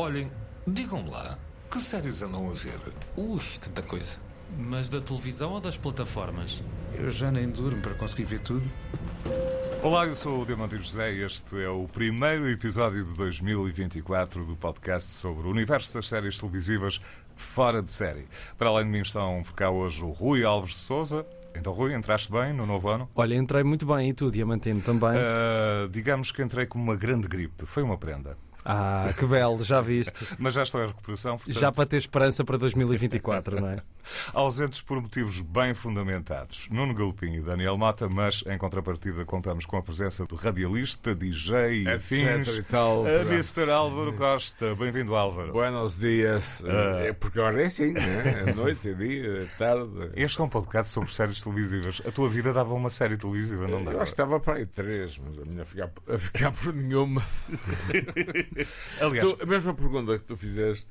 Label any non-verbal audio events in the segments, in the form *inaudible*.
Olhem, digam-me lá, que séries andam a ver? Ui, tanta coisa. Mas da televisão ou das plataformas? Eu já nem durmo para conseguir ver tudo. Olá, eu sou o Diamante José e este é o primeiro episódio de 2024 do podcast sobre o universo das séries televisivas fora de série. Para além de mim estão cá hoje o Rui Alves de Souza. Então, Rui, entraste bem no novo ano? Olha, entrei muito bem e tu, Diamantino, também. Uh, digamos que entrei com uma grande gripe. Foi uma prenda. Ah, que belo, já viste. *laughs* Mas já estou em recuperação. Portanto... Já para ter esperança para 2024, não é? *laughs* Ausentes por motivos bem fundamentados. Nuno Galpim e Daniel Mata, mas em contrapartida contamos com a presença do radialista, DJ e afins, e tal, a Mr. Álvaro Costa. Bem-vindo, Álvaro. Buenos dias. Uh... Porque agora é assim, né? é noite, é dia, é tarde. Este é um podcast sobre séries televisivas. A tua vida dava uma série televisiva, não dava? Eu estava para aí três, mas a minha ficar, a ficar por nenhuma. *laughs* *laughs* Aliás, tu, a mesma pergunta que tu fizeste,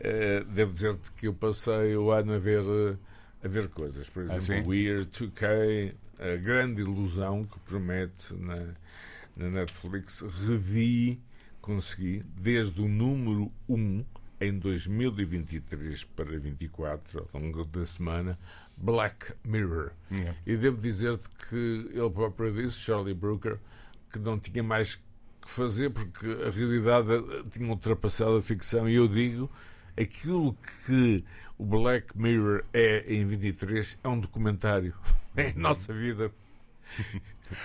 uh, devo dizer-te que eu passei o ano a ver, uh, a ver coisas. Por exemplo, ah, Weird 2K, a grande ilusão que promete na, na Netflix. Revi, consegui, desde o número 1 em 2023 para 24, ao longo da semana, Black Mirror. Yeah. E devo dizer-te que ele próprio disse, Charlie Brooker, que não tinha mais que fazer porque a realidade tinha ultrapassado a ficção. E eu digo, aquilo que o Black Mirror é em 23 é um documentário. *laughs* É a nossa vida.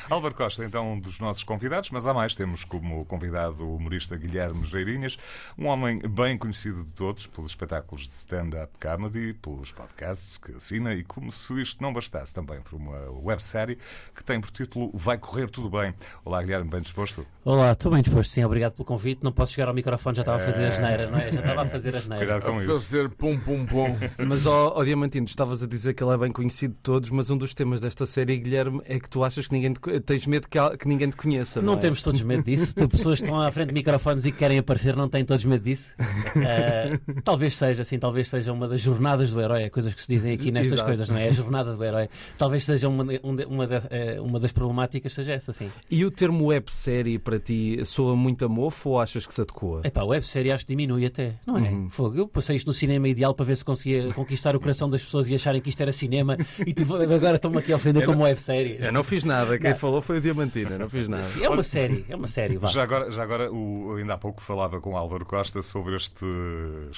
Álvaro Costa, então, um dos nossos convidados, mas há mais. Temos como convidado o humorista Guilherme Geirinhas, um homem bem conhecido de todos pelos espetáculos de stand-up comedy, pelos podcasts que assina e, como se isto não bastasse, também por uma websérie que tem por título Vai Correr Tudo Bem. Olá, Guilherme, bem disposto? Olá, estou bem disposto, sim, obrigado pelo convite. Não posso chegar ao microfone, já estava a fazer a geneira, não é? Já estava a fazer a *laughs* geneira. Cuidado com a isso. fazer pum pum pum. *laughs* Mas, ó, ó Diamantino, estavas a dizer que ele é bem conhecido de todos, mas um dos temas desta série, Guilherme, é que tu achas que ninguém te, tens medo que, que ninguém te conheça. Não, Não é? temos todos medo disso. Tem pessoas que estão à frente de microfones e que querem aparecer, não têm todos medo disso. Uh, talvez seja, assim, talvez seja uma das jornadas do herói, é coisas que se dizem aqui nestas Exato. coisas, não é? A jornada do herói. Talvez seja uma, uma, da- eh, uma das problemáticas, seja essa, sim. E o termo websérie para ti soa muito a mofo ou achas que se adequa? Epá, a websérie acho que diminui até, não é? Uhum. Fogo. Eu passei isto no cinema ideal para ver se conseguia conquistar o coração das pessoas e acharem que isto era cinema e tu agora estão-me aqui a ofender como websérie. Eu não fiz nada, quem falou foi o Diamantino, eu não fiz nada. É uma série, é uma série, vá. Já agora, já agora o, ainda há pouco falava com o Álvaro Costa sobre estes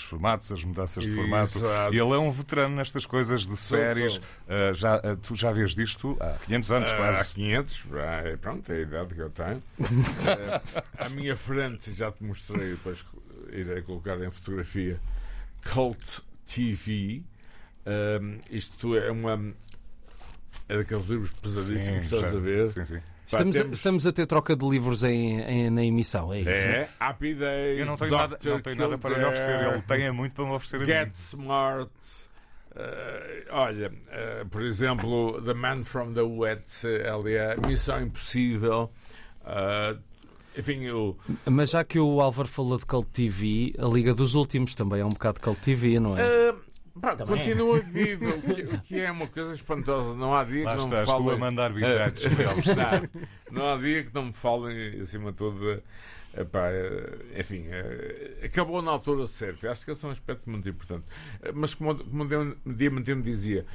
formatos, as mudanças de formato. Exato. E ele é um veterano nestas coisas de Sou, séries. sou. Ah, já, ah, tu já vês disto há 500 anos, Há quase. 500, já é- pronto, é a idade que eu tenho. *laughs* À minha frente, já te mostrei, depois irei colocar em fotografia, Cult TV. Um, isto é uma. É daqueles livros pesadíssimos que estás já- a ver. Sim, sim. Pá, Estamos, a, temos- estamos a ter troca de livros em, em- na emissão, é isso? É, Happy Days. Eu não tenho, nada, não tenho nada para lhe oferecer. Ele tem é muito para me oferecer a mim. Get Smart. eh, olha, eh, por exemplo, The Man from the Wet Area, Missão Impossível. eh, enfim, o, Mas já que o Álvaro falou de Cult TV, a Liga dos Últimos também é um bocado Cult TV, não é? Pá, Também é. continua *laughs* vivo, o que, o é uma coisa espantosa. Não há dia Lá que não me estás tu a falem. mandar bitates. *laughs* Alves. não, há dia que não me falem, acima de tudo, epá, eh, enfim, eh, acabou na altura certa. Acho que esse é um aspecto muito importante. Eh, Mas como, como o Diamantino dizia,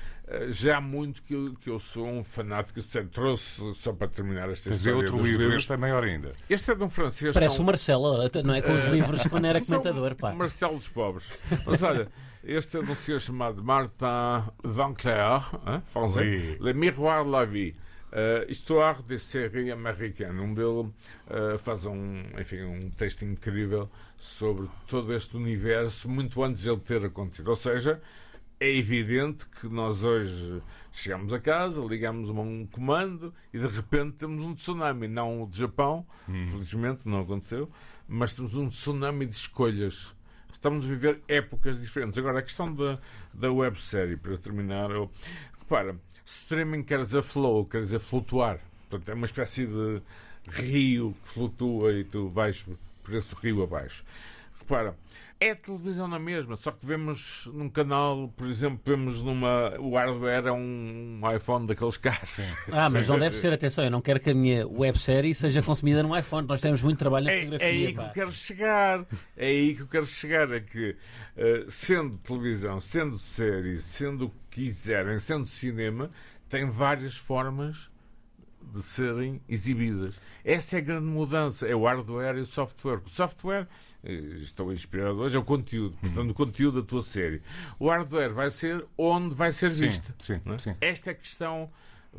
já há muito que eu, que eu sou um fanático. Sei, trouxe só para terminar esta Tens história outro dos livro, livros. este é maior ainda. Este é de um francês. Parece são- o Marcelo, não é? Com os livros quando era comentador, pá. Marcelo dos Pobres. Mas olha, *laughs* este é um senhor chamado Martin Vanclair, hein, français, Oui. Le Miroir de la Vie. Uh, histoire de série américaine. Um dele uh, faz um, enfim, um texto incrível sobre todo este universo, muito antes de ele ter acontecido. Ou seja, é evidente que nós hoje chegamos a casa, ligamos a um comando e de repente temos um tsunami, não o de Japão, felizmente não aconteceu, mas temos um tsunami de escolhas. Estamos a viver épocas diferentes. Agora, a questão da, da websérie, para terminar, eu, repara, streaming quer dizer flow, quer dizer flutuar. Portanto, é uma espécie de rio que flutua e tu vais por esse rio abaixo. repara, é televisão na mesma, só que vemos num canal, por exemplo, vemos numa. O hardware é um, iPhone daqueles carros. *laughs* Ah, mas não deve ser, atenção, eu não quero que a minha websérie seja consumida num iPhone. Nós temos muito trabalho na É, é fotografia. aí que pá. eu quero chegar. É aí que eu quero chegar. É que, eh, sendo televisão, sendo série, sendo o que quiserem, sendo cinema, tem várias formas de serem exibidas. Essa é a grande mudança. É o hardware e o software. O software, eh, estou inspirado hoje, é o conteúdo. Portanto, o conteúdo da tua série. O hardware vai ser onde vai ser Sim, visto. sim, não é? sim. Esta é a questão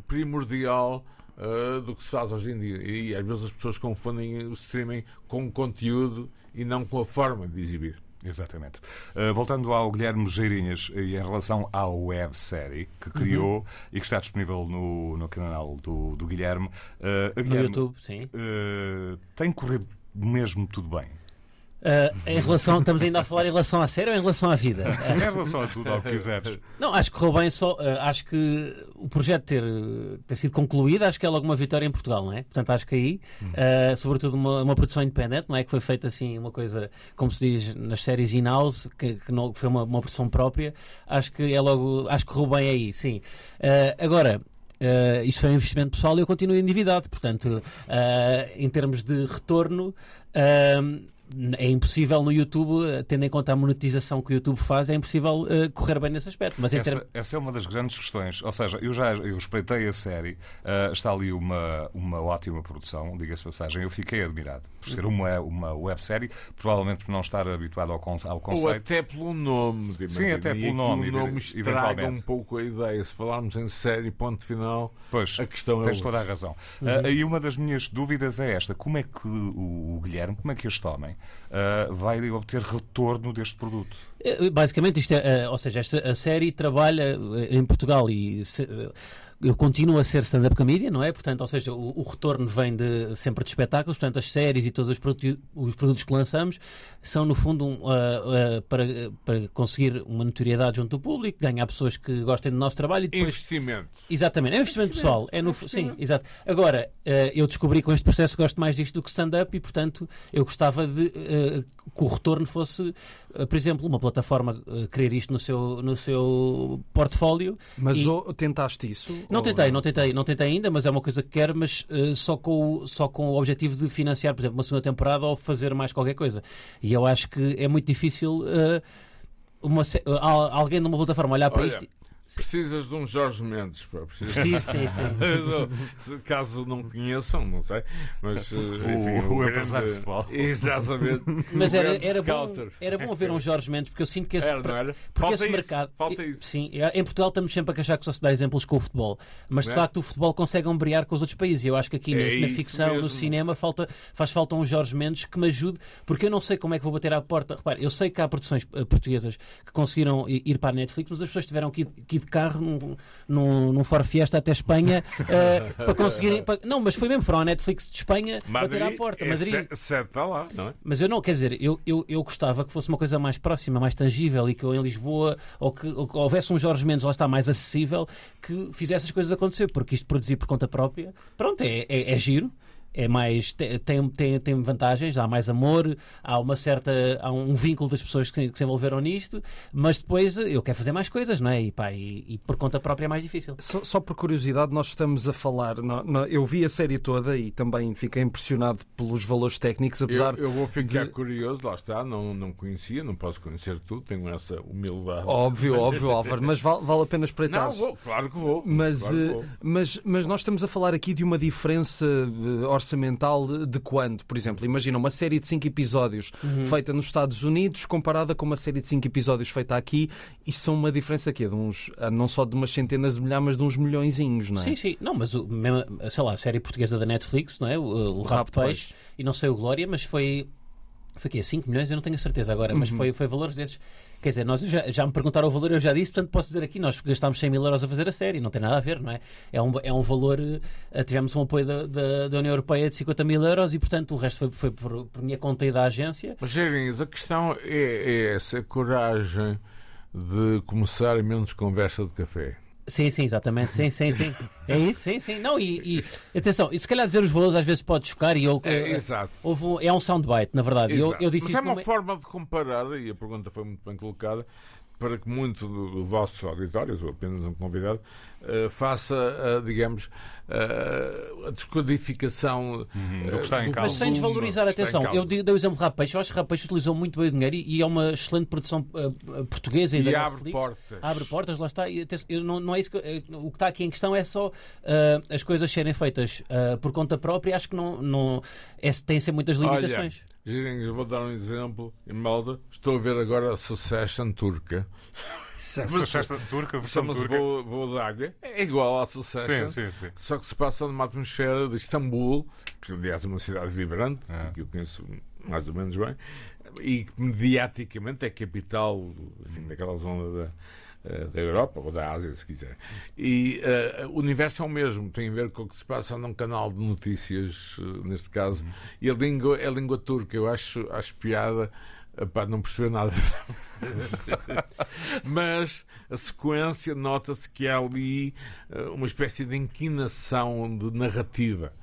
primordial uh, do que se faz hoje em dia. E às vezes as pessoas confundem o streaming com o conteúdo e não com a forma de exibir. Exatamente. Uh, voltando ao Guilherme Geirinhas e em relação à websérie que criou e que está disponível no, no canal do, do Guilherme, uh, No Guilherme, YouTube, sim. uh, tem corrido mesmo tudo bem. Ah, em relação, estamos ainda a falar em relação à série ou em relação à vida? Em relação a tudo, ao que quiseres. Não, acho que correu bem só. ah, acho que o projeto ter, ter sido concluído, acho que é logo uma vitória em Portugal, não é? Portanto, acho que aí, ah, sobretudo uma, uma produção independente, não é? Que foi feita assim, uma coisa, como se diz nas séries in-house, que, que não, que foi uma, uma produção própria, acho que é logo. Acho que correu bem aí, sim. Agora. ah, isto foi um investimento pessoal e eu continuo endividado, portanto, ah, em termos de retorno, é impossível no YouTube, eh, tendo em conta a monetização que o YouTube faz, é impossível eh, correr bem nesse aspecto. Mas em termos. Essa, essa é uma das grandes questões. Ou seja, eu já eu espreitei a série, ah, está ali uma, uma ótima produção, diga-se passagem. Eu fiquei admirado por ser uma, uma websérie, provavelmente por não estar habituado ao, con- ao Ou conceito. até pelo nome. de Sim, até pelo nome, O nome estraga um pouco a ideia. Se falarmos em série, ponto final, Pois, a questão é tens toda a razão. Ah, e uma das minhas dúvidas é esta: como é que o, o Guilherme, como é que este homem ah, vai obter retorno deste produto? Eh, Basicamente, isto é, eh, ou seja, esta, a série trabalha em Portugal e se- eu continuo a ser stand-up comedian, não é? Portanto, ou seja, o, o retorno vem de, sempre de espetáculos, portanto, as séries e todos os, produ- os produtos que lançamos são, no fundo, um, ah, ah, para, para conseguir uma notoriedade junto do público, ganhar pessoas que gostem do nosso trabalho e depois Investimento. Exatamente, é um investimento pessoal. É no, sim, exato. Agora, eh, eu descobri com este processo que gosto mais disto do que stand-up e, portanto, eu gostava de que o retorno fosse, por exemplo, uma plataforma eh, querer isto no seu, no seu portfólio. Mas E- ou- tentaste isso? Não Ou- tentei, não tentei, não tentei ainda, mas é uma coisa que quero, mas eh, só, com, o- só com o objetivo de financiar, por exemplo, uma segunda temporada ou fazer mais qualquer coisa. E eu acho que é muito difícil eh, uma, al- alguém numa plataforma olhar para Olha, isto. Precisas de um Jorge Mendes. Pá. Precisas... Sim, sim, sim. *laughs* Caso não conheçam, não sei. Mas, *laughs* eh, enfim, o grande- empresário de futebol. *laughs* Exatamente. Mas O era, era, bom, era bom ver um Jorge Mendes, porque eu sinto que esse, Era, era? porque Falta esse isso, mercado. falta isso. Sim, em Portugal estamos sempre a queixar que só se dá exemplos com o futebol. Mas de é? facto o futebol consegue ombrear com os outros países. E eu acho que aqui É na- na ficção, no mesmo. cinema, falta, faz falta um Jorge Mendes que me ajude, porque eu não sei como é que vou bater à porta. Repare, eu sei que há produções eh, portuguesas que conseguiram ir para a Netflix, mas as pessoas tiveram que ir, que ir de carro num, num, num Ford Fiesta até Espanha *laughs* eh, para conseguirem. para- Não, mas foi mesmo, foram à Netflix de Espanha bater à porta. é Madrid. Sete está lá, não é? Mas eu não, quer dizer, eu, eu, eu gostava que fosse uma coisa mais próxima, mais tangível e que eu em Lisboa, ou que, ou que houvesse um Jorge Mendes lá está mais acessível, que fizesse as coisas acontecer, porque isto produzir por conta própria, pronto, é, é, é giro. É mais, te- tem, tem, tem vantagens, há mais amor, há uma certa, há um vínculo das pessoas que, que se envolveram nisto, mas depois eu quero fazer mais coisas, não é? E, pá, e, e por conta própria é mais difícil. Só, só por curiosidade, nós estamos a falar. no- no- eu vi a série toda e também fiquei impressionado pelos valores técnicos, apesar. Eu, eu vou ficar de- curioso, lá está, não, não conhecia, não posso conhecer tudo, tenho essa humildade. Óbvio, *laughs* óbvio, Álvaro, mas vale, vale a pena espreitar. Não, vou, claro que vou. Mas, claro que eh, vou. mas, mas nós estamos a falar aqui de uma diferença orçamental de quando? Por exemplo, imagina uma série de 5 episódios Uhum. feita nos Estados Unidos comparada com uma série de 5 episódios feita aqui. Isso são uma diferença aqui de uns, ah, não só de umas centenas de milhares, mas de uns milhõezinhos, não é? Sim, sim. Não, mas o, mesmo, sei lá, a série portuguesa da Netflix, não é? O, o, Rabo de Peixe, e não sei o Glória, mas foi. Foi aqui, 5 milhões? Eu não tenho a certeza agora, Uhum. mas foi, foi valores desses. Quer dizer, nós já, já me perguntaram o valor, eu já disse, portanto posso dizer aqui, nós gastámos 100 mil euros a fazer a série, não tem nada a ver, não é? É um, é um valor, eh, tivemos um apoio da, da, da União Europeia de 50 mil euros e, portanto, o resto foi, foi por, por minha conta e da agência. Mas, Geirinhas, a questão é, é essa, a coragem de começar menos conversa de café. Sim, sim, exatamente. Sim, sim, sim. É isso, sim, sim. Não, e, e atenção, e se calhar dizer os valores às vezes pode chocar e eu. É, exato. houve um- é um soundbite, na verdade. Eu, Exato. eu disse Mas é uma numa- forma de comparar, e a pergunta foi muito bem colocada, para que muito do, do vosso auditório, ou apenas um convidado, eh, faça, eh, digamos, eh, a descodificação Uhum, do que está em causa. Mas sem desvalorizar, atenção, eu dei o exemplo de Rapaz. Eu acho que Rapaz utilizou muito bem o dinheiro e, e é uma excelente produção portuguesa E da abre Netflix. portas. Abre portas, lá está. E, eu não, não é isso que, o que está aqui em questão é só as coisas serem feitas por conta própria. Acho que não, não é, tem ser muitas limitações. Olha, Girinhos, eu vou dar um exemplo. Imelda, estou a ver agora a Succession turca. Sucesso turca, versão turca. Vou, vou dar-lhe. É igual à Succession. Sim, sim, sim. Só que se passa numa atmosfera de Istambul, que aliás é uma cidade vibrante, Ah. que eu conheço mais ou menos bem, e que mediaticamente é capital enfim, daquela zona da, da Europa, ou da Ásia, se quiser. E eh, o universo é o mesmo, tem a ver com o que se passa num canal de notícias, eh, neste caso, e a língua é a língua turca. Eu acho, acho piada. Para não perceber nada. *laughs* Mas a sequência nota-se que há ali eh, uma espécie de inquinação de narrativa.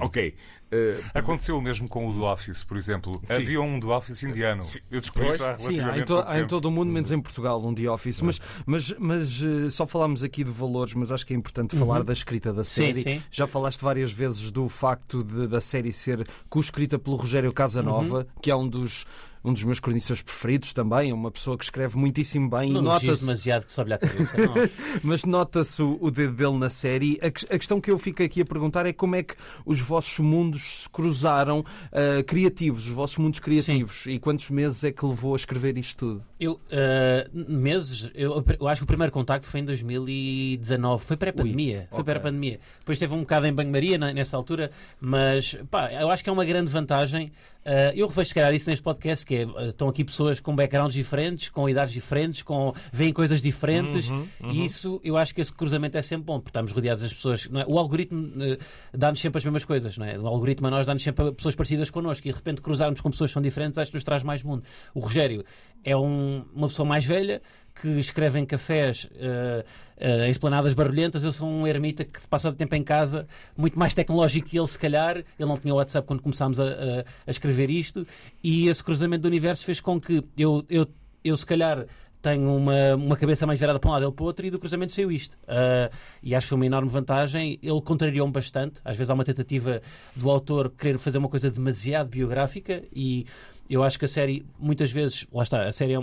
Ok. eh, Aconteceu o mesmo com o do Office, por exemplo. Sim. Havia um do Office indiano. Sim. Eu descobri isso há Sim, há em, relativamente to- há em todo o mundo, menos em Portugal, um The Office. Mas, mas, mas eh, só falámos aqui de valores, mas acho que é importante falar da escrita da série. sim. Já falaste várias vezes do facto de- da série ser co-escrita pelo Rogério Casanova, que é um dos, um dos meus cronistas preferidos também. É uma pessoa que escreve muitíssimo bem Não nota-se. demasiado que sobe-lhe à cabeça. Não. *laughs* Mas nota-se o, o dedo dele na série. A, que- a questão que eu fico aqui a perguntar é como é que os vossos mundos se cruzaram ah, criativos, os vossos mundos criativos. E quantos meses é que levou a escrever isto tudo? Eu, eh, meses, eu, eu acho que o primeiro contacto foi em 2019, foi pré-pandemia. Foi ok. pré-pandemia. Depois teve um bocado em banho-maria nessa altura, mas pá, eu acho que é uma grande vantagem. Eh, eu revejo, se calhar, isso neste podcast: que é, eh, estão aqui pessoas com backgrounds diferentes, com idades diferentes, com, veem coisas diferentes, e isso eu acho que esse cruzamento é sempre bom, porque estamos rodeados das pessoas. é? O algoritmo eh, dá-nos sempre as mesmas coisas, não é? O algoritmo a nós dá-nos sempre pessoas parecidas connosco, e de repente cruzarmos com pessoas que são diferentes, acho que nos traz mais mundo. O Rogério é um- uma pessoa mais velha que escreve em cafés, eh, eh, em esplanadas barulhentas. Eu sou um ermita que passa o tempo em casa, muito mais tecnológico que ele, se calhar. Ele não tinha WhatsApp quando começámos a, a- a escrever isto. E esse cruzamento do universo fez com que eu, eu, eu se calhar. Tenho uma, uma cabeça mais virada para um lado, ele para o outro, e do cruzamento saiu isto. Ah, e acho uma enorme vantagem. Ele contrariou-me bastante. Às vezes há uma tentativa do autor querer fazer uma coisa demasiado biográfica, e eu acho que a série, muitas vezes, lá está, a série é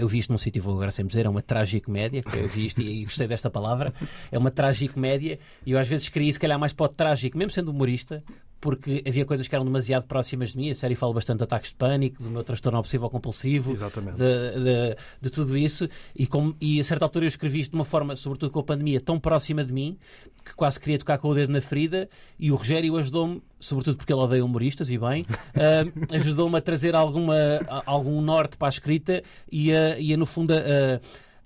eu vi isto num sítio, vou agora sempre dizer, é uma tragicomédia, que eu vi isto e gostei desta palavra. É uma tragicomédia e eu às vezes queria, se calhar, mais para o trágico, mesmo sendo humorista, porque havia coisas que eram demasiado próximas de mim. A série fala bastante de ataques de pânico, do meu transtorno obsessivo compulsivo, Exatamente. de, de- de tudo isso. E, como, e a certa altura eu escrevi isto de uma forma, sobretudo com a pandemia, tão próxima de mim, que quase queria tocar com o dedo na ferida. E o Rogério ajudou-me, sobretudo porque ele odeia humoristas, e bem, *laughs* ah, ajudou-me a trazer alguma, algum norte para a escrita e a, e a, no fundo, a, a-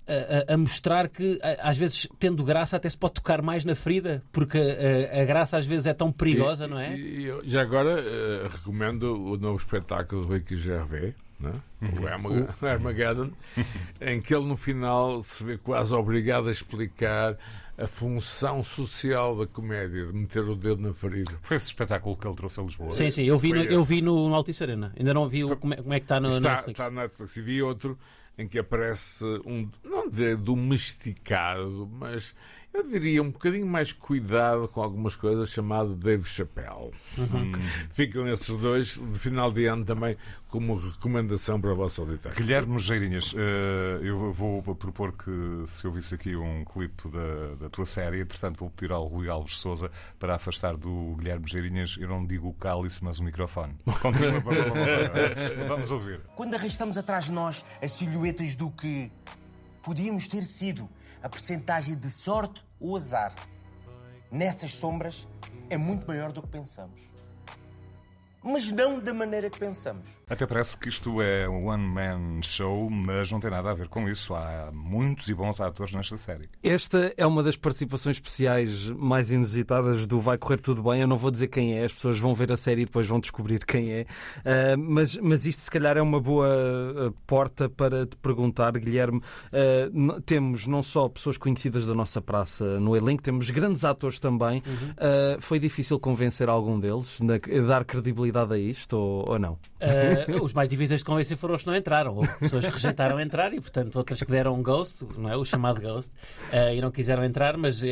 a- a mostrar que, às vezes, tendo graça, até se pode tocar mais na ferida, porque a, a graça às vezes é tão perigosa, E- não é? e eu já agora eh, recomendo o novo espetáculo do Ricky Gervais, né? Uhum. o Armag- *laughs* Armageddon, em que ele no final se vê quase obrigado a explicar a função social da comédia, de meter o dedo na ferida. Foi esse espetáculo que ele trouxe a Lisboa. Sim, sim, eu vi, Foi no, eu vi no, no Altice Arena. Ainda não vi o, como, é, como é que está no, no está, Netflix. está na Netflix. E vi outro em que aparece um, não diria domesticado, mas eu diria um bocadinho mais cuidado com algumas coisas, chamado Dave Chappelle. Uhum. Ficam esses dois de final de ano também como recomendação para o vosso auditório. Guilherme Geirinhas, eh, eu vou propor que se eu visse aqui um clipe da, da tua série, entretanto vou pedir ao Rui Alves Souza para afastar do Guilherme Geirinhas, eu não digo o cálice, mas o microfone. Continua, *laughs* vamos ouvir. Quando arrastamos atrás de nós as silhuetas do que podíamos ter sido, a percentagem de sorte ou azar nessas sombras é muito maior do que pensamos. Mas não da maneira que pensamos. Até parece que isto é um one-man show, mas não tem nada a ver com isso. Há muitos e bons atores nesta série. Esta é uma das participações especiais mais inusitadas do Vai Correr Tudo Bem. Eu não vou dizer quem é, as pessoas vão ver a série e depois vão descobrir quem é. Uh, mas, mas isto, se calhar, é uma boa uh, porta para te perguntar, Guilherme. Uh, temos não só pessoas conhecidas da nossa praça no elenco, temos grandes atores também. Uhum. foi difícil convencer algum deles, a dar credibilidade a isto ou, ou não? Uh, os mais difíceis de convencer foram os que não entraram. Houve pessoas que rejeitaram entrar e, portanto, outras que deram um ghost, não é? o chamado ghost, uh, e não quiseram entrar, mas uh,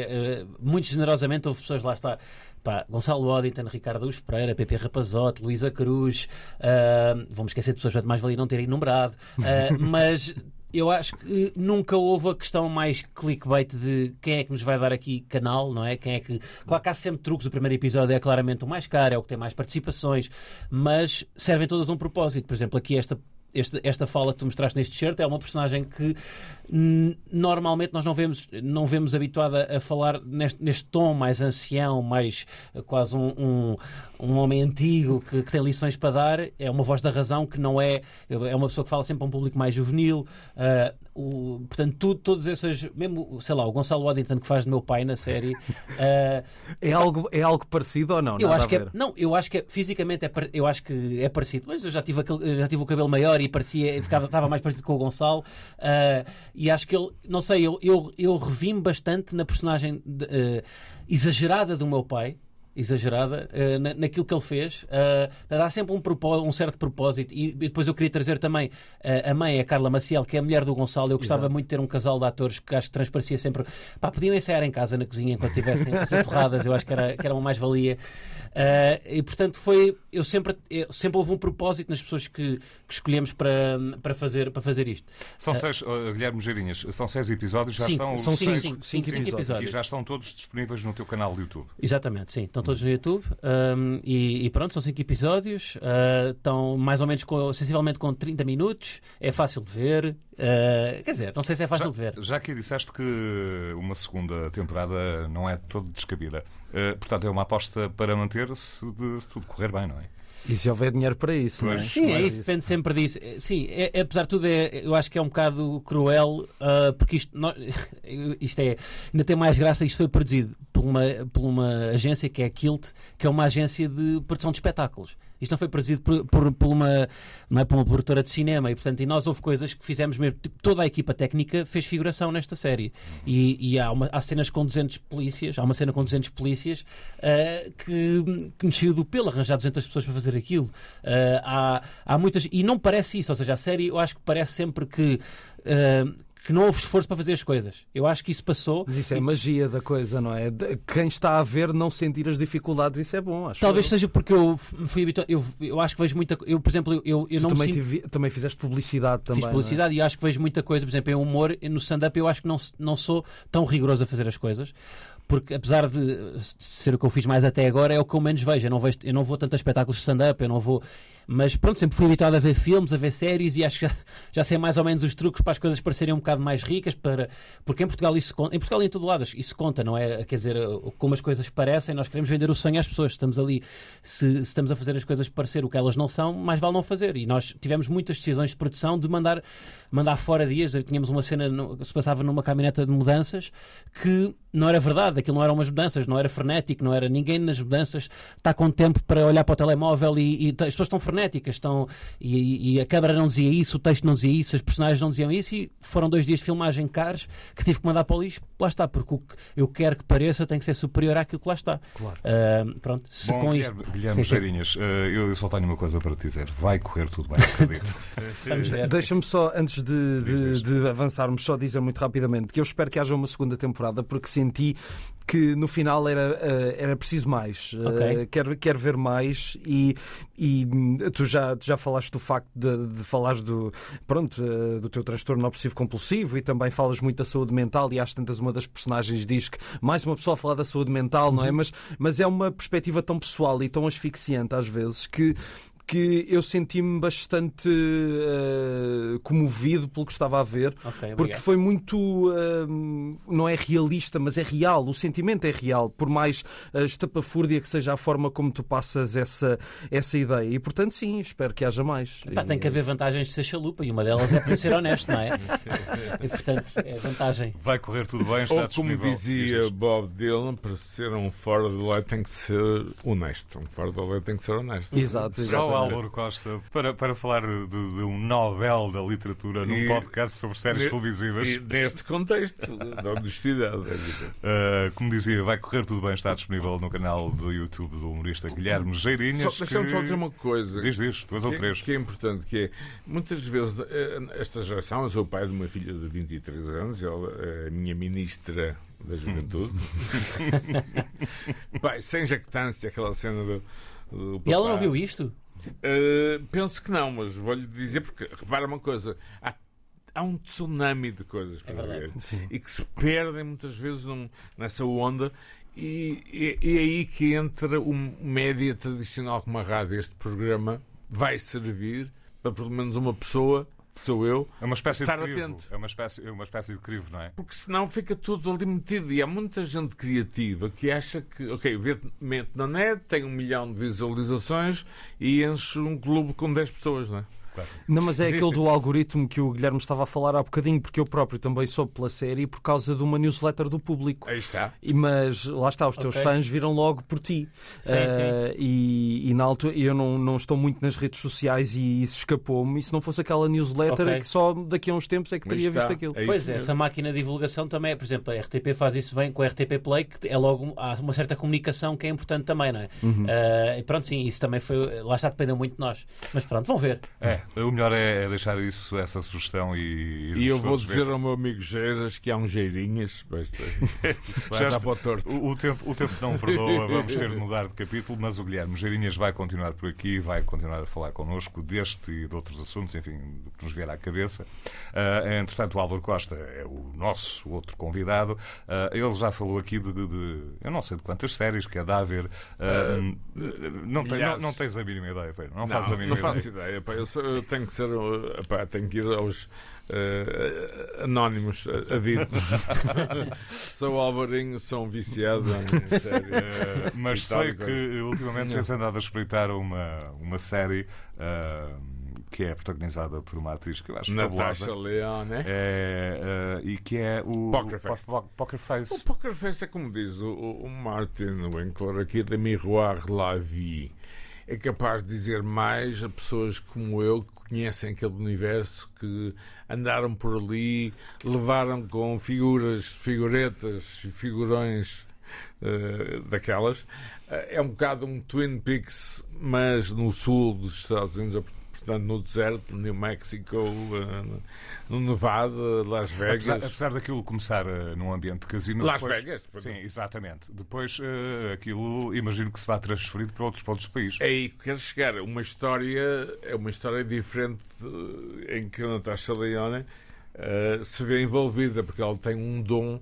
muito generosamente houve pessoas lá está. Pá, Gonçalo Oddington, Ricardo Luz Pereira, Pepe Rapazote, Luísa Cruz, uh, vamos esquecer de pessoas mais valia não ter enumerado, mas eu acho que nunca houve a questão mais clickbait de quem é que nos vai dar aqui canal, não é? Quem é que. Claro que há sempre truques. O primeiro episódio é claramente o mais caro, é o que tem mais participações, mas servem todas a um propósito. Por exemplo, aqui esta esta, esta fala que tu mostraste neste shirt é uma personagem que normalmente nós não vemos, não vemos habituada a falar neste, neste tom mais ancião, mais eh, quase um, um, um homem antigo que, que, tem lições para dar. É uma voz da razão que não é. É uma pessoa que fala sempre a um público mais juvenil. Uh, o, portanto, tudo, todos esses. Mesmo, sei lá, o Gonçalo Waddington que faz de meu pai na série. Uh, *laughs* é, algo, é algo parecido ou não? Eu acho que é, não, eu acho que é, fisicamente é, eu acho que é parecido. Mas eu já tive, aquele, já tive o cabelo maior e parecia, ficava, estava mais parecido com o Gonçalo. Uh, e acho que ele, não sei, eu, eu, eu revi-me bastante na personagem de, uh, exagerada do meu pai exagerada uh, na, naquilo que ele fez. Uh, dá sempre um, um, certo propósito. E, e, depois eu queria trazer também uh, a mãe, a Carla Maciel, que é a mulher do Gonçalo. Eu gostava Exato. muito de ter um casal de atores que acho que transparecia sempre. Pá, podiam ensaiar em casa na cozinha enquanto tivessem torradas. Eu acho que era, que era uma mais-valia. Uh, e portanto foi eu sempre eu, sempre houve um propósito nas pessoas que, que escolhemos para, para fazer para fazer isto são uh, seis uh, Guilherme Geirinhas são seis episódios já cinco, estão são cinco, cinco, cinco, cinco episódios. e já estão todos disponíveis no teu canal de YouTube exatamente sim estão todos no YouTube um, e, e, pronto são cinco episódios uh, estão mais ou menos com, sensivelmente com 30 minutos é fácil de ver Uh, quer dizer, não sei se é fácil já, de ver. Já que disseste que uma segunda temporada não é todo descabida, uh, portanto é uma aposta para manter-se se tudo correr bem, não é? E se houver dinheiro para isso, pois, não é? Sim, é isso, depende sempre disso. Sim, é, é, apesar de tudo, é, eu acho que é um bocado cruel, uh, porque isto, não, *laughs* isto é, ainda tem mais graça. Isto foi produzido por uma, por uma agência que é a Kilt, que é uma agência de produção de espetáculos. Isto não foi produzido por, por, por, uma, não é, por uma produtora de cinema e, portanto, e nós houve coisas que fizemos mesmo. Tipo, toda a equipa técnica fez figuração nesta série. E, e há, uma, há cenas com 200 polícias, há uma cena com 200 polícias uh, que, que nos saiu do pelo arranjar 200 pessoas para fazer aquilo. Uh, há, há muitas. E não parece isso, ou seja, a série eu acho que parece sempre que. Uh, que não houve esforço para fazer as coisas. Eu acho que isso passou. Mas isso é magia da coisa, não é? Quem está a ver não sentir as dificuldades, isso é bom. Acho Talvez eu. seja porque eu fui habituado. Eu, eu acho que vejo muita Eu, por exemplo, eu, eu não também, sinto... também fizeste publicidade também. Fiz é? publicidade é? e acho que vejo muita coisa. Por exemplo, em humor, no stand-up, eu acho que não, não sou tão rigoroso a fazer as coisas porque apesar de ser o que eu fiz mais até agora, é o que eu menos vejo. Eu não, vejo, eu não vou tanto a espetáculos de stand-up, eu não vou. Mas pronto, sempre fui habituado a ver filmes, a ver séries e acho que já, já sei mais ou menos os truques para as coisas parecerem um bocado mais ricas, para, porque em Portugal isso em Portugal e em todo lado isso conta, não é? Quer dizer, como as coisas parecem, nós queremos vender o sonho às pessoas. Estamos ali, se, se estamos a fazer as coisas parecer o que elas não são, mais vale não fazer. E nós tivemos muitas decisões de produção de mandar, mandar fora dias. Tínhamos uma cena que se passava numa caminhoneta de mudanças que não era verdade, aquilo não eram umas mudanças, não era frenético, não era ninguém nas mudanças está com tempo para olhar para o telemóvel e, e as pessoas estão frenéticas, estão e, e, a câmara não dizia isso, o texto não dizia isso, as personagens não diziam isso e foram dois dias de filmagem caros que tive que mandar para o lixo, lá está, porque o que eu quero que pareça tem que ser superior àquilo que lá está. Claro. Uh, pronto, se Bom, com Guilherme, isto. Guilherme Geirinhas, uh, eu, eu, só tenho uma coisa para te dizer, vai correr tudo bem, acredito. *laughs* Deixa-me só, antes de, de, de avançarmos, só dizer muito rapidamente que eu espero que haja uma segunda temporada porque senti que no final era, uh, era preciso mais. Okay. Uh, quero, quero ver mais e, e tu, já, já falaste do facto de, de falares do, pronto, uh, do teu transtorno obsessivo compulsivo e também falas muito da saúde mental e às tantas uma das personagens diz que mais uma pessoa a falar da saúde mental, não é? Uhum. Mas, mas é uma perspectiva tão pessoal e tão asfixiante às vezes que que eu senti-me bastante eh, comovido pelo que estava a ver, Ok, porque foi muito. eh, não é realista, mas é real. O sentimento é real, por mais eh, estapafúrdia que seja a forma como tu passas essa, essa ideia. E portanto, sim, espero que haja mais. Tem que haver vantagens de ser chalupa e uma delas é para ser honesto, não é? E portanto, é vantagem. Vai correr tudo bem, está Ou como dizia Bob Dylan, para ser um fora de lei tem que ser honesto. Um fora da lei tem que ser honesto. Exato, Só exatamente. Álvaro Costa para, para falar de, de um Nobel da literatura num E- podcast sobre séries Ne- televisivas. E neste contexto da honestidade. é. Uh, como dizia, vai correr tudo bem, está disponível no canal do YouTube do humorista Guilherme Geirinhas. Só, Deixa-me que- só dizer uma coisa. Diz, diz, duas ou que, três. que é importante, que é, muitas vezes, eh, esta geração, eu sou o pai de uma filha de 23 anos, ela é a minha ministra da juventude. *laughs* pai, sem jactância, aquela cena do, do E ela não viu isto? Eh, penso que não, mas vou-lhe dizer, porque repara uma coisa, há, há um tsunami de coisas para É ver e que se perdem muitas vezes num- nessa onda. E, e- e é aí que entra o média tradicional como a rádio. Este programa vai servir para pelo menos uma pessoa, sou eu, É uma espécie Estar de crivo. atento. É uma espécie, é uma espécie de crivo, não é? porque senão fica tudo ali metido. E há muita gente criativa que acha que, ok, mete na net, tem um milhão de visualizações e enche um clube com 10 pessoas, não é? Não, mas é aquele *laughs* do algoritmo que o Guilherme estava a falar há bocadinho, porque eu próprio também soube pela série por causa de uma newsletter do público. Aí está. E, mas lá está, os teus Ok. fãs viram logo por ti. Sim, Eh, E, e na altura eu não, não estou muito nas redes sociais e isso escapou-me. E se não fosse aquela newsletter, Ok. é que só daqui a uns tempos é que teria está. visto aquilo. É Pois é, essa máquina de divulgação também, é, por exemplo, a RTP faz isso bem com a RTP Play, que é logo há uma certa comunicação que é importante também, não é? Uhum. E pronto, sim, isso também foi. Lá está, dependeu muito de nós. Mas pronto, vão ver. É, o melhor é deixar isso, essa sugestão e. E eu vou dizer ver. ao meu amigo Geiras que há um Geirinhas. *laughs* Já está- para o torto. O, o tempo, o tempo não perdoa, vamos ter de mudar de capítulo, mas o Guilherme Geirinhas vai continuar por aqui, vai continuar a falar connosco deste e de outros assuntos, enfim, do que nos vier à cabeça. Ah, entretanto, o Álvaro Costa é o nosso outro convidado. Ah, ele já falou aqui de, de- de- eu não sei de quantas séries que é de haver. Ah, não, tem- não, não tens a mínima ideia, Pedro. Não, Não, fazes a mínima não faço ideia. ideia. pá. Eu, sou- eu tenho que ser. uh, pá, tenho que ir aos uh, anónimos uh, aditos. *laughs* sou Alvarinho, sou um viciado em série. *laughs* Uh, mas sei que ultimamente tens andado a espreitar uma, uma série uh, que é protagonizada por uma atriz que eu acho Natasha fabulosa. Leone. É, uh, e que é o Poker Face. Po- Poker O Face. Poker Face é como diz o, o- o Martin Winkler aqui da Miroir La Vie. É capaz de dizer mais a pessoas como eu que conhecem aquele universo, que andaram por ali, levaram com figuras, figuretas, figurões eh, daquelas. Eh, é um bocado um Twin Peaks, mas no sul dos Estados Unidos, portanto no deserto, no New Mexico, eh, no Nevada, Las Vegas. Apesar, apesar daquilo começar uh, num ambiente de casino. Las depois- Vegas, Sim, exatamente. Depois uh, aquilo imagino que se vá transferido para outros pontos do país. É aí que quero chegar. Uma história é uma história diferente eh, em que a Natasha Leone eh, se vê envolvida, porque ela tem um dom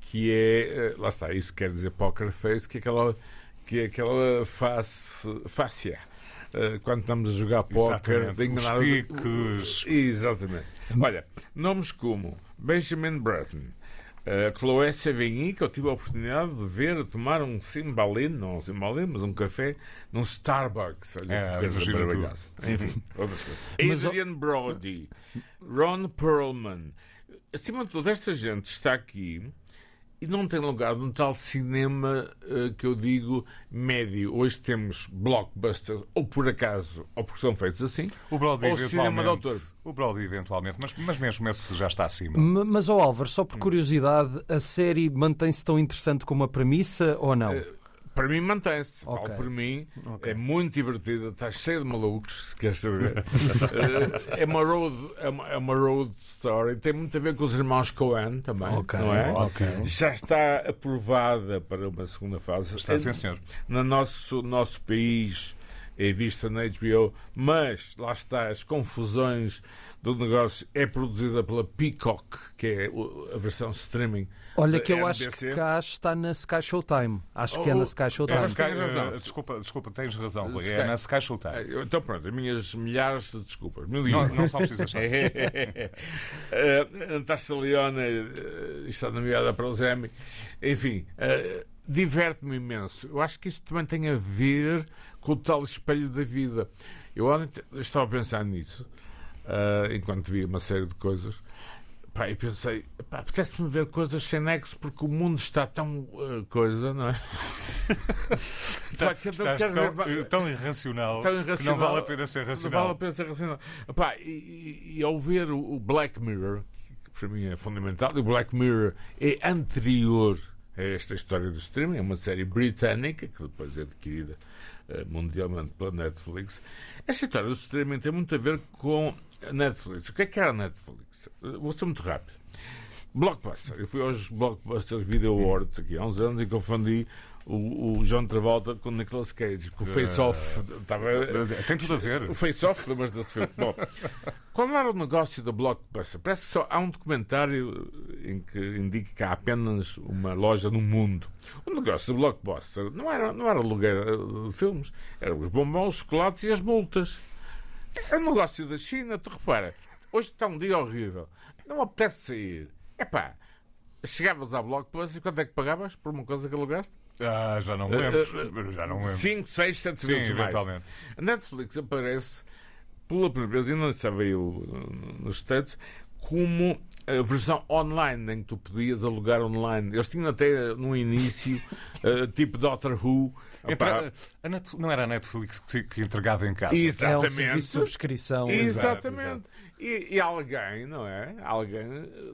que é. eh, lá está, isso quer dizer poker face, que é aquela, que é aquela face. fácia. Eh, quando estamos a jogar póquer, de enganar Os tiques. Exatamente. Olha, nomes como Benjamin Button, uh, Chloé Sevigny, que eu tive a oportunidade de ver tomar um cimbalino, não um cimbalino, mas um café, num Starbucks. Olha, É, maravilhosa. Enfim, outras coisas. Adrian Brody, Ron Perlman. Acima de tudo, esta gente está aqui e não tem lugar no tal cinema eh, que eu digo médio. Hoje temos blockbusters, ou por acaso, ou porque são feitos assim, O Brody ou cinema de eventualmente. autor. O Brody eventualmente, mas, mas mesmo esse já está acima. M- Mas, ó Álvaro, só Hum. por curiosidade, a série mantém-se tão interessante como a premissa ou não? Eh, Para mim mantém-se. Ok. Falo por mim. Ok. É muito divertida. Está cheio de malucos, se queres saber. *laughs* Eh, é, uma road, é, uma, é uma road story. Tem muito a ver com os irmãos Coen também. Ok, não é? ok. Já está aprovada para uma segunda fase. Está Eh, sim, senhor. No nosso, nosso país é vista na HBO, mas lá está, as confusões do negócio é produzida pela Peacock, que é a versão streaming. Olha que eu acho RBC. que cá está na Sky Showtime. Acho que é Oh, na oh, Sky é Showtime. na Sky- eh, desculpa, desculpa, tens razão. Rui. Sky. É na Sky Showtime. Então pronto, as minhas milhares de desculpas. Mil Não, não só precisas. *laughs* uh, Natasha Leone uh, está nomeada para o Emmy. Enfim, uh, diverte-me imenso. Eu acho que isso também tem a ver com o tal espelho da vida. Eu ontem estava a pensar nisso, uh, enquanto via uma série de coisas. Pá, e pensei, apetece-me ver coisas sem nexo porque o mundo está tão uh, coisa, não é? *laughs* Pá, que quero ver tão, mais- tão irracional, tão que irracional. não vale a pena ser Não vale a racional. pena ser racional. Epá, e, e- ao ver o, o Black Mirror, que para mim é fundamental, e o Black Mirror é anterior a esta história do streaming, é uma série britânica que depois é adquirida eh, mundialmente pela Netflix. Esta história do streaming tem muito a ver com a Netflix. O que é que era a Netflix? Eh, Vou ser muito rápido. Blockbuster. Eu fui aos Blockbuster Video Awards aqui há uns anos e confundi o, o John Travolta com o Nicolas Cage, com o face-off. Estava, Tem tudo a ver. o face-off, lembras desse filme? *laughs* Bom, qual era o negócio da Blockbuster? Parece que só há um documentário em que indica que há apenas uma loja no mundo. O negócio da Blockbuster não era, não era aluguer eh, de filmes, eram os bombons, os chocolates e as multas. É o negócio da China, tu repara, hoje está um dia horrível, não apetece sair. Epá, chegavas à Blockbuster e quanto é que pagavas por uma coisa que alugaste? Ah, já não me lembro. Já não lembro. 5, 6, 7 Sim, vezes mais. eventualmente. A Netflix aparece pela primeira vez, e não estava eu uh, nos States, como a versão online, em que tu podias alugar online. Eles tinham até no início, uh, *laughs* tipo Doctor Who. Entra- Net- não era a Netflix que, que entregava em casa. É um Exatamente. serviço de subscrição. Exato, Exatamente. E, e alguém, não é? Alguém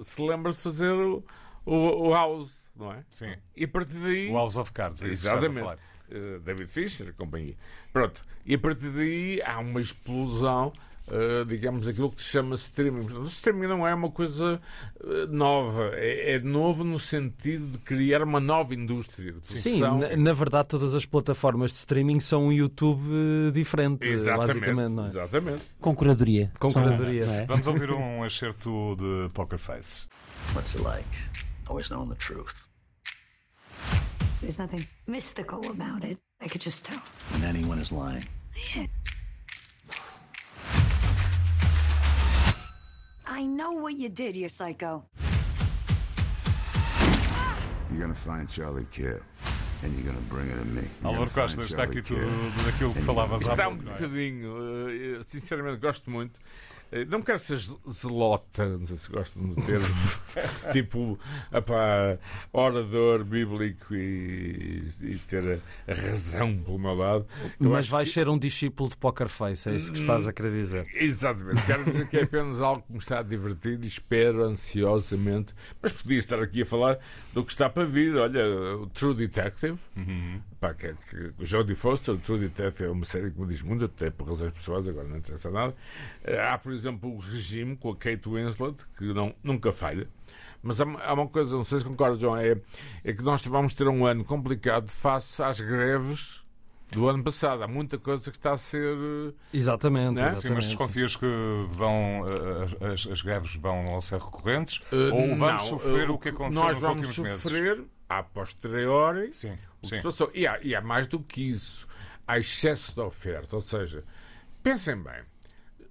se lembra de fazer o, o, o House, não é? Sim. E a partir daí. O House of Cards. é Exatamente. falar. Uh, David Fisher, companhia. Pronto. E a partir daí há uma explosão, uh, digamos, daquilo que se chama streaming. Portanto, O streaming não é uma coisa uh, nova. É, é novo no sentido de criar uma nova indústria de Sim, produção. na, na verdade, todas as plataformas de streaming são um YouTube eh, diferente, Exatamente. basicamente. Não é? Exatamente. Com curadoria. Com curadoria. é? Vamos ouvir *laughs* um excerto de Poker Face. What's it like? Always knowing the truth. There's nothing mystical about it. I could just tell. When anyone is lying. I know what you did, you psycho. You're gonna find Charlie Kidd, and you're gonna bring it to me. You're Álvaro gonna find Costa, está aqui Charlie tudo Kidd. daquilo que falavas há Está um pouco. bocadinho, eh, sinceramente gosto muito. Eh, Não quero ser zelota, não sei se gostam do termo, *laughs* tipo, epá, orador bíblico e, e ter a, razão pelo meu lado. Eu Mas vais que- ser um discípulo de Poker Face, é isso que estás a querer dizer. Exatamente, quero dizer que é apenas algo que me está a divertir e espero ansiosamente, mas podia estar aqui a falar do que está para vir. Olha, o True Detective, pá, que, que, o Jodie Foster, o True Detective é uma série que me diz muito, até por razões pessoais, agora não interessa nada. Eh, Há, por exemplo, o Regime com a Kate Winslet, que não, nunca falha. Mas há, há uma coisa, não sei se concordas, João, é, é que nós vamos ter um ano complicado face às greves do ano passado. Há muita coisa que está a ser. eh, Exatamente, é? exatamente. Sim, mas desconfias que vão, eh, as, as greves vão ser recorrentes? Uh, ou vamos não, sofrer uh, o que aconteceu nós nos vamos últimos meses? sofrer a posteriori Sim, o que sim. se passou. E há, e há mais do que isso. Há excesso de oferta. Ou seja, pensem bem,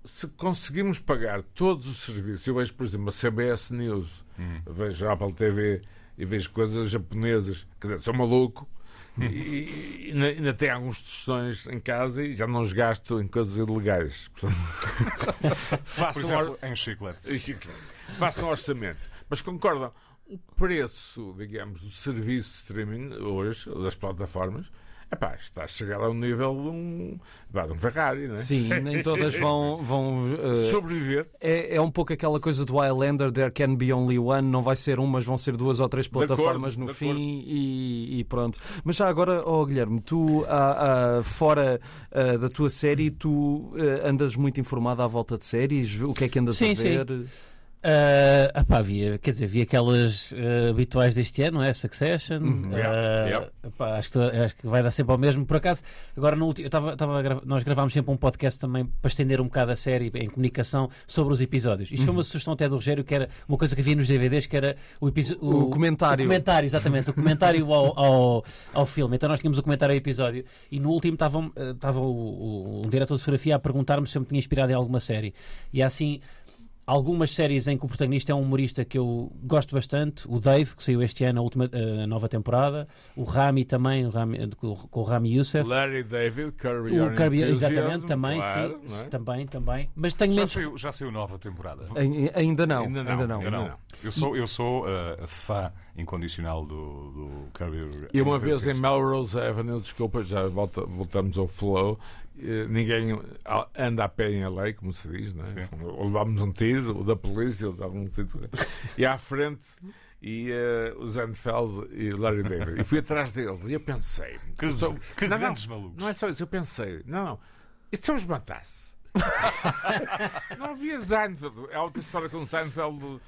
se conseguimos pagar todos os serviços, eu vejo, por exemplo, a CBS News, Hum. vejo a Apple TV e vejo coisas japonesas, quer dizer, sou maluco. Hum. E, e ainda, tenho alguns tostões em casa e já não os gasto em coisas ilegais. *laughs* Portanto, Por façam exemplo, em chicletes. e chiclete. Façam orçamento. Mas concordam, o preço, digamos, do serviço de streaming hoje, das plataformas, epá, está a chegar ao nível de um, de um Ferrari, não é? Sim, nem *laughs* todas vão. vão eh, Sobreviver. é, é um pouco aquela coisa do Highlander, there can be only one, não vai ser um, mas vão ser duas ou três acordo, plataformas no de fim acordo. e, e pronto. Mas já agora, oh, Guilherme, tu, ah, ah, fora ah, da tua série, tu ah, andas muito informado à volta de séries? O que é que andas Sim, a sim. Uh, epá, havia, quer dizer, havia aquelas uh, habituais deste ano, não é? Succession. Uhum. Uh, Yeah, yeah. epá, acho, que, acho que vai dar sempre ao mesmo. Por acaso, agora no último, eu tava, tava nós gravámos sempre um podcast também para estender um bocado a série em comunicação sobre os episódios. Isto foi Uhum. uma sugestão até do Rogério, que era uma coisa que havia nos DVDs, que era o, episo- O comentário. O comentário, exatamente. O comentário ao, ao, ao filme. Então nós tínhamos o comentário ao episódio e no último estava estava o, o, um diretor de fotografia a perguntar-me se eu me tinha inspirado em alguma série. E assim algumas séries em que o protagonista é um humorista que eu gosto bastante. O Dave, que saiu este ano, a última eh, nova temporada. O Rami também, o Rami, eh, com, o Rami Youssef. Larry David, Curry O Kirby, exatamente, também, claro, sim, é? também, também. Mas tenho Já menos. saiu, já saiu nova temporada. Ai- Ainda não. Ainda não, Ainda não. ainda não. Eu sou, eu sou uh, fã incondicional do, do Curry. E uma vez em. Melrose Avenue, desculpa, já volta- voltamos ao flow, ninguém a- anda a pé em LA, como se diz, não é? Ou levámos um tiro, o da polícia, ou de algum sítio. E à frente ia o Seinfeld e o Larry David. E fui atrás deles e eu pensei. Que, eu sou- que não, não, grandes malucos. não é só isso, eu pensei, não, não, e se eu os matasse? *laughs* não havia Seinfeld. É outra história com o Seinfeld.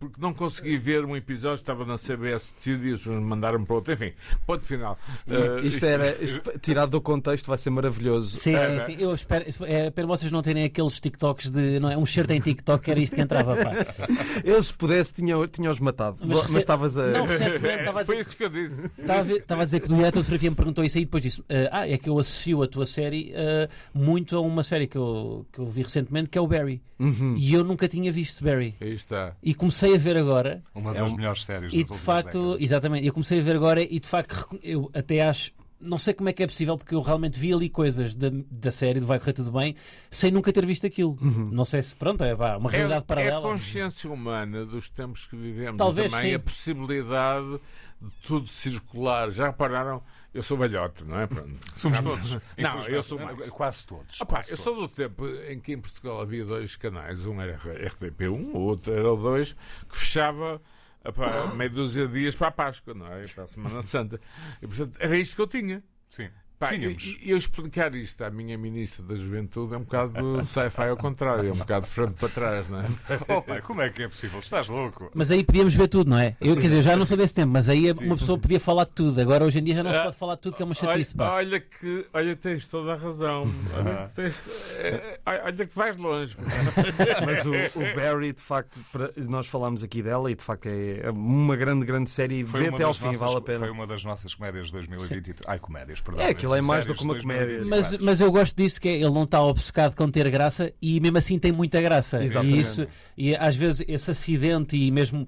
Porque não consegui ver um episódio, estava na CBS Studios, mandaram para outro. Enfim, ponto final. Eh, Isto era isto- tirado do contexto, vai ser maravilhoso. Sim, Ah, sim, sim. Eu espero, é para vocês não terem aqueles TikToks de. Não é? Um shirt em TikTok era isto que entrava, pá. *laughs* Eu, se pudesse, tinha- tinha-os matado. Mas, estavas a. Não, recentemente *laughs* a Foi isso que eu disse. Estava a, dizer que o diretor de fotografia me perguntou isso aí e depois disse: Ah, é que eu associo a tua série ah, muito a uma série que eu, que eu vi recentemente que é o Barry. Uhum. E eu nunca tinha visto Barry. Aí está. E comecei a ver agora. Uma É das um- melhores séries E de facto, décadas. exatamente, eu comecei a ver agora e de facto eu até acho. Não sei como é que é possível, porque eu realmente vi ali coisas da, da série do Vai Correr Tudo Bem sem nunca ter visto aquilo. Não sei se, pronto, é pá, uma É, realidade é a paralela. consciência humana dos tempos que vivemos. Talvez, e também sim. a possibilidade de tudo circular. Já repararam? Eu sou velhote, não é? Pronto. *laughs* Somos Sabe? todos. Não, eu sou mais. Quase todos. Opa, quase eu todos. sou do tempo em que em Portugal havia dois canais, um era RTP1, o outro era o 2, que fechava epá, *coughs* meia dúzia de dias para a Páscoa, não é? Para a Semana Santa. E portanto era isto que eu tinha. Sim. Pá, Tínhamos. e, e eu explicar isto à minha Ministra da Juventude é um bocado *laughs* sci-fi ao contrário, é um bocado de frente para trás, não é? Oh, pai, como é que é possível? Estás louco? Mas aí podíamos ver tudo, não é? Eu, quer dizer, eu já não sou desse tempo, mas aí uma pessoa podia falar de tudo. Agora, hoje em dia, já não se pode falar de tudo, que é uma chatice. Olha, olha que olha, tens toda a razão. Olha que, tens, é, é, olha que vais longe. *laughs* Mas o, o Barry, de facto, nós falámos aqui dela e de facto é uma grande, grande série. Foi Vê até ao fim, nossas- vale a pena. Foi uma das nossas comédias de 2023. Ai, comédias, perdão. É, aquilo é mais do que uma comédia. 2024. Mas, mas eu gosto disso, que é, ele não está obcecado com ter graça e mesmo assim tem muita graça. Exatamente. E, isso, e às vezes esse acidente e mesmo.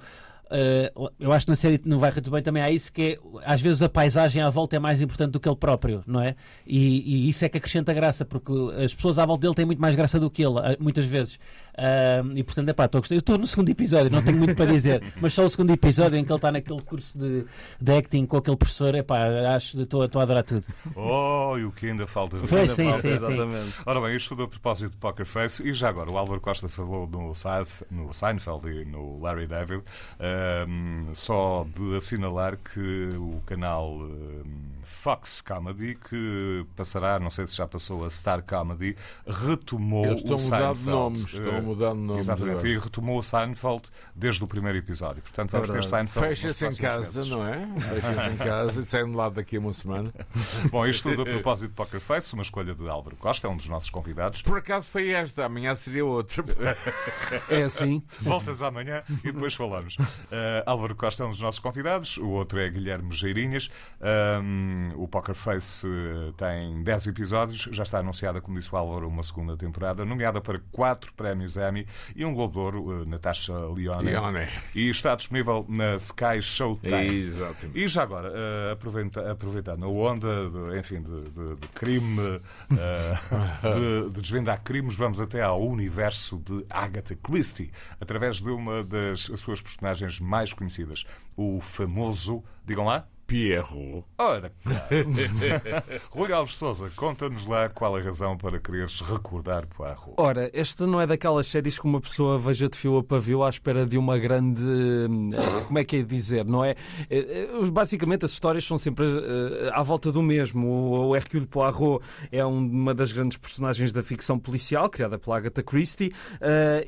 eh, eu acho que na série não vai muito bem também há isso que é, às vezes a paisagem à volta é mais importante do que ele próprio, não é? E, e isso é que acrescenta graça, porque as pessoas à volta dele têm muito mais graça do que ele, eh, muitas vezes. Ah, e portanto, epá, a gostar. Eu estou no segundo episódio, não tenho muito para dizer, *laughs* mas só o segundo episódio em que ele está naquele curso de, de acting com aquele professor, epá, acho estou estou a adorar tudo. Oh, e o que ainda falta ver. Pois, sim, falta, sim, sim. exatamente. Ora bem, isto tudo a propósito de Poker Face e já agora o Álvaro Costa falou no, Seinf- no Seinfeld e no Larry David Ahm, só de assinalar que o canal Fox Comedy que passará, não sei se já passou a Star Comedy retomou o a mudar de Seinfeld nomes, estão a Eh, mudar de nomes exatamente, agora. e retomou o Seinfeld desde o primeiro episódio portanto vamos ter verdade. Seinfeld Fecha-se em casa, meses. não é? Fecha-se em casa e sai de lado daqui a uma semana. *laughs* Bom, isto tudo a propósito de Poker Face uma escolha de Álvaro Costa, é um dos nossos convidados Por acaso foi esta, amanhã seria outra. *laughs* É assim. Voltas amanhã e depois falamos. Uh, Álvaro Costa é um dos nossos convidados, o outro é Guilherme Geirinhas. Um, o Poker Face uh, tem 10 episódios, já está anunciada, como disse o Álvaro, uma segunda temporada, nomeada para 4 prémios Emmy e um Globo de Ouro, uh, Natasha Leone. Leone. E está disponível na Sky Showtime. Exatamente. E já agora, eh, aproveita- aproveitando a onda de, enfim, de, de- de crime, eh, *laughs* de, de desvendar crimes, vamos até ao universo de Agatha Christie, através de uma das suas personagens mais conhecidas, o famoso, digam lá, Pierrot. Ora, *laughs* Rui Alves Souza, conta-nos lá qual a razão para quereres recordar Poirot. Ora, esta não é daquelas séries que uma pessoa veja de fio a pavio à espera de uma grande. eh, Como é que é de dizer, não é? Eh, eh, Basicamente, as histórias são sempre à volta do mesmo. O Hercule Poirot é um- uma das grandes personagens da ficção policial, criada pela Agatha Christie,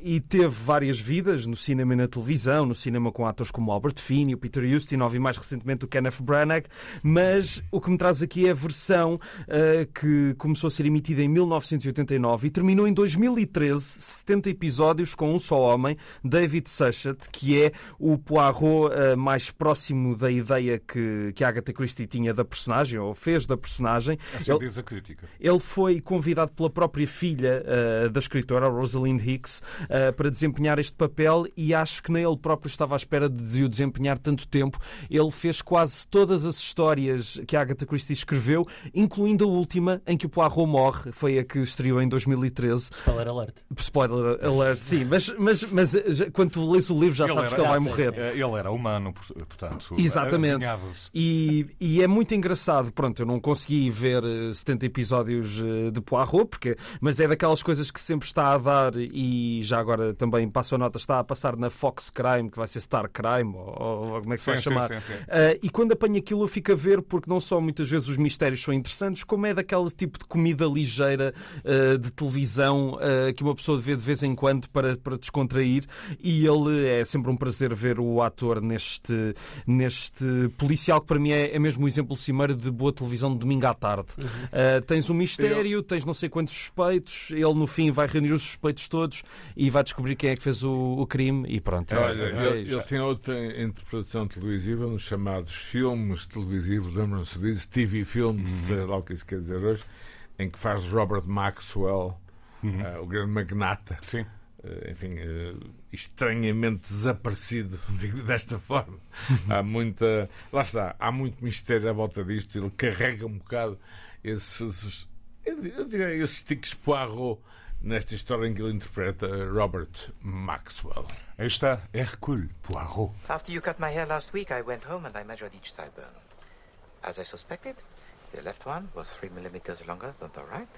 e teve várias vidas no cinema e na televisão, no cinema com atores como Albert Finney, o Peter Ustinov e mais recentemente o Kenneth Branagh, mas o que me traz aqui é a versão eh, que começou a ser emitida em 1989 e terminou em 2013, 70 episódios com um só homem, David Suchet, que é o Poirot eh, mais próximo da ideia que, que Agatha Christie tinha da personagem, ou fez da personagem. Assim Ele- diz a crítica. ele foi convidado pela própria filha eh, da escritora, Rosalind Hicks, para desempenhar este papel e acho que nem ele próprio estava à espera de o desempenhar tanto tempo. Ele fez quase todas as histórias que a Agatha Christie escreveu, incluindo a última em que o Poirot morre, foi a que estreou em 2013. Spoiler alert. Spoiler alert, sim, mas, mas, mas eh, quando tu lês o livro já sabes que ele vai morrer. eh, Ele era humano, por- portanto. Exatamente. E, e é muito engraçado. Pronto, eu não consegui ver eh, 70 episódios eh, de Poirot, porque, mas é daquelas coisas que sempre está a dar e já agora também passo a nota, está a passar na Fox Crime, que vai ser Star Crime, ou, ou como é que se vai Sim, chamar. sim, sim. Eh, e quando aquilo eu fico a ver, porque não só muitas vezes os mistérios são interessantes, como é daquele tipo de comida ligeira eh, de televisão eh, que uma pessoa vê de vez em quando para, para descontrair. E ele é sempre um prazer ver o ator neste, neste policial, que para mim é, é mesmo o exemplo cimeiro de boa televisão de domingo à tarde. Eh, tens um mistério, tens não sei quantos suspeitos, ele no fim vai reunir os suspeitos todos e vai descobrir quem é que fez o, o crime e pronto. Olha, É ele, ele tem outra interpretação televisiva nos chamados filmes televisivos, lembram-se disso? TV filmes, sei lá o que isso quer dizer hoje, em que faz Robert Maxwell, eh, o grande magnata. Sim. Eh, enfim, eh, estranhamente desaparecido, *laughs* digo desta forma. há muita. Lá está, há muito mistério à volta disto. Ele carrega um bocado esses. Eu diria esses tiques Poirot nesta história em que ele interpreta er Robert Maxwell. Aí está Hercule Poirot. After you cut my hair last week, I went home and I measured each sideburn. As I suspected, the left one was three millimeters longer than the right.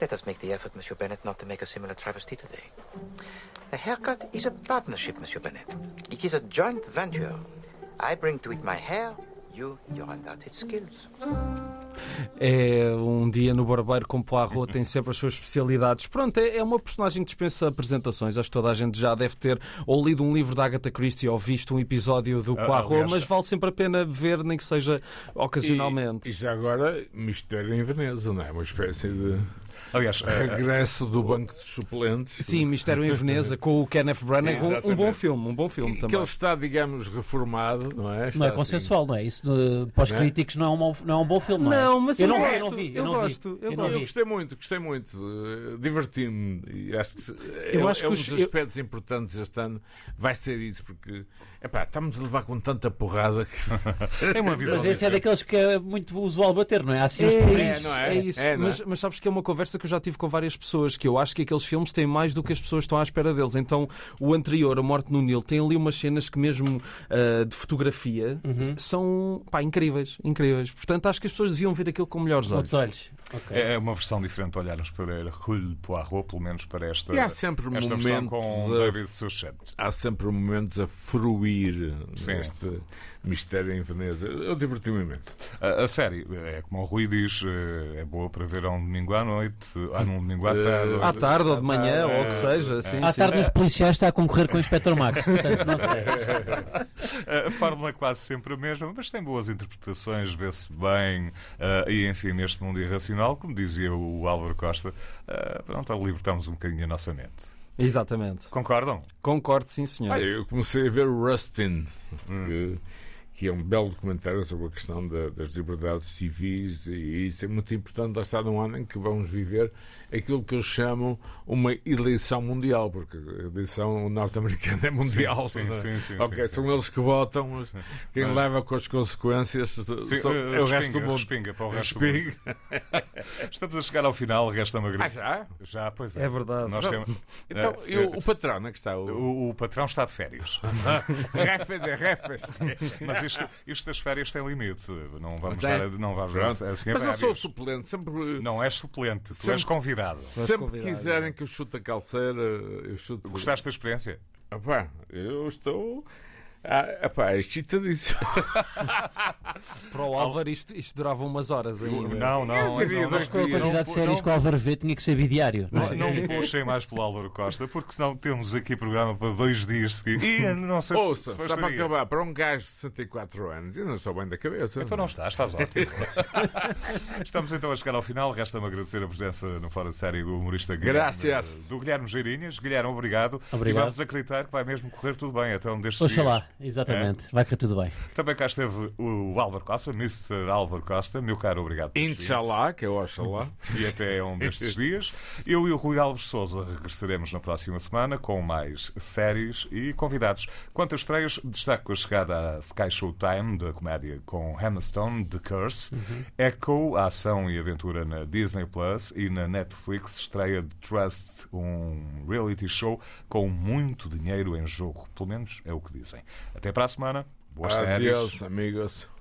Let us make the effort, Monsieur Bennett, not to make a similar travesty today. A haircut is a partnership, Monsieur Bennett. It is a joint venture. I bring to it my hair, you your undoubted skills. É um dia no barbeiro com Poirot, tem sempre as suas especialidades. Pronto, é, é uma personagem que dispensa apresentações. Acho que toda a gente já deve ter ou lido um livro da Agatha Christie ou visto um episódio do Ah, Poirot, aliás, mas vale sempre a pena ver, nem que seja ocasionalmente. E, e já agora, Mistério em Veneza, não é? Uma espécie de. Aliás, *laughs* regresso do banco de suplentes. Sim, Mistério em Veneza, com o Kenneth Branagh, um- um, bom filme, um bom filme Que também. ele está, digamos, reformado, não é? Não Está é assim- consensual, não é? Isso de- para os Não é? críticos não é, um, bom- não é um bom filme, não é? Não, mas eu eu não vi, gosto, eu não vi. eu não gosto, vi, eu não Eu vi. gostei muito, gostei muito. eh, Diverti-me. E acho que se- é, Eu acho que é um os- dos eu- aspectos importantes este ano. Vai ser isso, porque epá, estamos a levar com tanta porrada que. *laughs* É uma visão Mas esse é daqueles que é muito usual bater, não é? Há assim uns É isso, não é, é? isso. É, não é? mas, mas sabes que é uma conversa que eu já tive com várias pessoas, que eu acho que aqueles filmes têm mais do que as pessoas estão à espera deles. Então, o anterior, A Morte no Nilo, tem ali umas cenas que mesmo ah, de fotografia Uhum. são pá, incríveis, incríveis. Portanto, acho que as pessoas deviam ver aquilo com melhores olhos. Olhos. Ok. É uma versão diferente olharmos para Hercule Poirot, pelo menos para esta, E há sempre esta versão momentos com a- David Suchet. Há sempre momentos a fruir Sim. neste mistério em Veneza. Eu diverti-me imenso. A, a série, é como o Rui diz, eh, é boa para ver a um domingo à noite, ah, num domingo à tarde. À tarde ou de manhã, ou o que é, seja. Sim, À sim, tarde, sim. os policiais está a concorrer com o Inspector Max. Portanto, não sei. *laughs* A fórmula é quase sempre a mesma, mas tem boas interpretações, vê-se bem, ah, e enfim, neste mundo irracional, como dizia o Álvaro Costa, ah, pronto, libertamos um bocadinho a nossa mente. Exatamente. Concordam? Concordo, sim, senhor. Olha, eu comecei a ver o Rustin, que, que é um belo documentário sobre a questão da- das liberdades civis, e isso é muito importante. Lá está num ano em que vamos viver aquilo que eu chamo uma eleição mundial, porque a eleição norte-americana é mundial. Sim, não é? sim, sim, ok, sim, são sim, eles que votam, mas quem Mas- leva com as consequências Sim, são- eh, é o resto respinga, do mundo. respinga para o resto do Respinga. *laughs* Estamos a chegar ao final, resta-me a Ah, já? Já, pois é. É verdade. Nós temos, Então, eh, e o, patrão, onde é que está? O, o, o patrão está de férias. Refe de refes. Mas isto, isto das férias tem limite. Não vamos Tem. dar. Não vamos Pronto. assim, Mas eu é sou suplente, sempre. Não és suplente, tu Sempre- és convidado. Sempre quiserem que eu chute a calceira, eu chuto. Gostaste da experiência? Epá, eu estou. Ah, epá, excitadíssimo. *laughs* Para o Álvaro isto, isto durava umas horas ainda. Não, não. Eu diria não, dois não, Com a quantidade de não, séries não, que o Álvaro vê, tinha que ser bidiário. não é? Não, não puxem mais pelo Álvaro Costa, porque senão temos aqui programa para dois dias seguidos. E não sei se- Ouça, se está para bastaria. acabar. Para um gajo de 64 anos, eu não estou bem da cabeça. Então não estás, estás ótimo. *laughs* Estamos então a chegar ao final. Resta-me agradecer a presença no Fora de Série do humorista Guilherme, Graças. do Guilherme Geirinhas. Guilherme, obrigado. Obrigado. E vamos acreditar que vai mesmo correr tudo bem até um destes dias. Exatamente. Vai correr tudo bem. Também cá esteve o Álvaro Costa, Mr. Álvaro Costa. Meu caro, obrigado. Inshallah, que é o Oxalá. e até um destes dias. Eu e o Rui Alves Souza regressaremos na próxima semana com mais séries e convidados. Quanto a estreias, destaco a chegada à Sky Showtime da comédia com Emma Stone, The Curse, Echo, a ação e aventura na Disney Plus e na Netflix estreia de Trust, um reality show com muito dinheiro em jogo. Pelo menos é o que dizem. Até para a semana. Boas. Adeus, amigos.